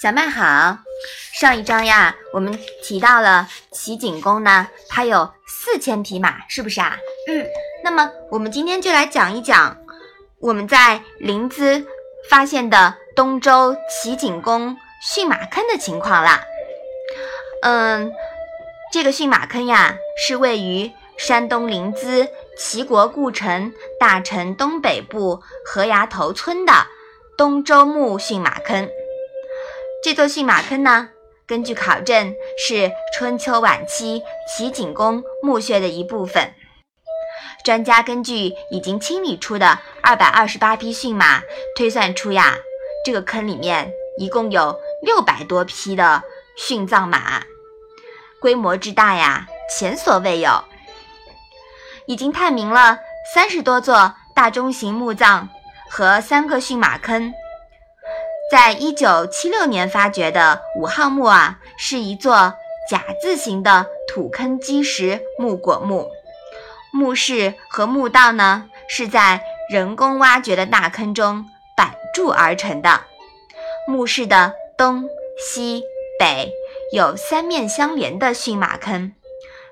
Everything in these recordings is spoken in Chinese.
小麦好，上一章呀，我们提到了齐景公呢，他有四千匹马，是不是啊？嗯。那么我们今天就来讲一讲我们在临淄发现的东周齐景公驯马坑的情况啦。嗯，这个驯马坑呀，是位于山东临淄齐国故城大城东北部河崖头村的东周墓驯马坑。这座驯马坑呢，根据考证是春秋晚期齐景公墓穴的一部分。专家根据已经清理出的二百二十八匹驯马，推算出呀，这个坑里面一共有六百多匹的殉葬马，规模之大呀，前所未有。已经探明了三十多座大中型墓葬和三个驯马坑。在一九七六年发掘的五号墓啊，是一座甲字形的土坑基石木椁墓，墓室和墓道呢是在人工挖掘的大坑中板筑而成的。墓室的东西北有三面相连的驯马坑，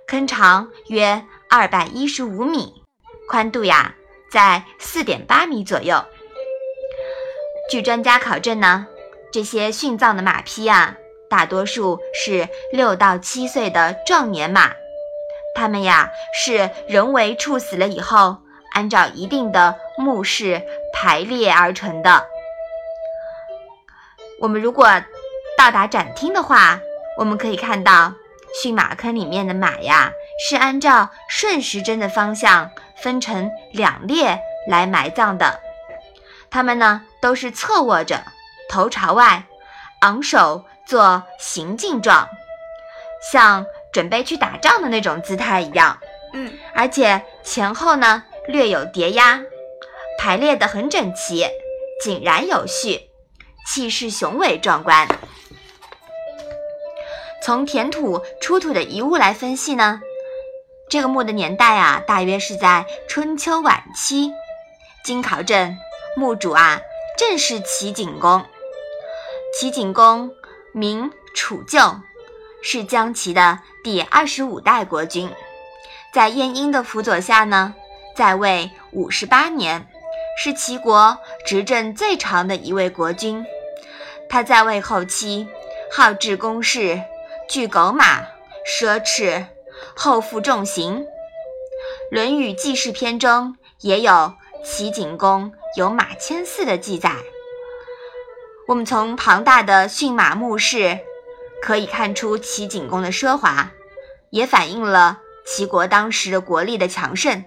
坑长约二百一十五米，宽度呀在四点八米左右。据专家考证呢，这些殉葬的马匹呀，大多数是六到七岁的壮年马，它们呀是人为处死了以后，按照一定的墓室排列而成的。我们如果到达展厅的话，我们可以看到驯马坑里面的马呀，是按照顺时针的方向分成两列来埋葬的。他们呢都是侧卧着，头朝外，昂首做行进状，像准备去打仗的那种姿态一样。嗯，而且前后呢略有叠压，排列得很整齐，井然有序，气势雄伟壮观。从填土出土的遗物来分析呢，这个墓的年代啊，大约是在春秋晚期。经考证。墓主啊，正是齐景公。齐景公名楚旧，是姜齐的第二十五代国君，在晏婴的辅佐下呢，在位五十八年，是齐国执政最长的一位国君。他在位后期，好治公事，惧狗马，奢侈，后负重刑。《论语记事篇》中也有齐景公。有马千驷的记载，我们从庞大的驯马墓室可以看出齐景公的奢华，也反映了齐国当时的国力的强盛。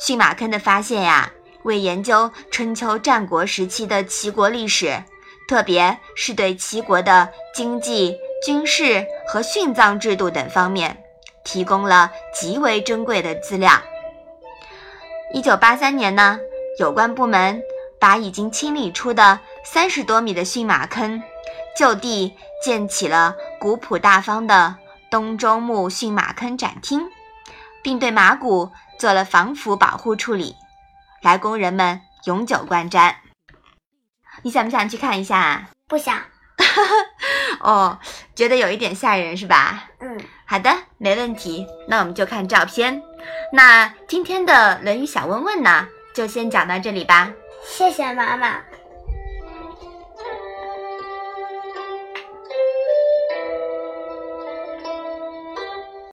驯马坑的发现呀，为研究春秋战国时期的齐国历史，特别是对齐国的经济、军事和殉葬制度等方面，提供了极为珍贵的资料。一九八三年呢。有关部门把已经清理出的三十多米的驯马坑，就地建起了古朴大方的东周墓驯马坑展厅，并对马骨做了防腐保护处理，来供人们永久观瞻。你想不想去看一下啊？不想。哦，觉得有一点吓人是吧？嗯，好的，没问题。那我们就看照片。那今天的《论语小问问》呢？就先讲到这里吧。谢谢妈妈。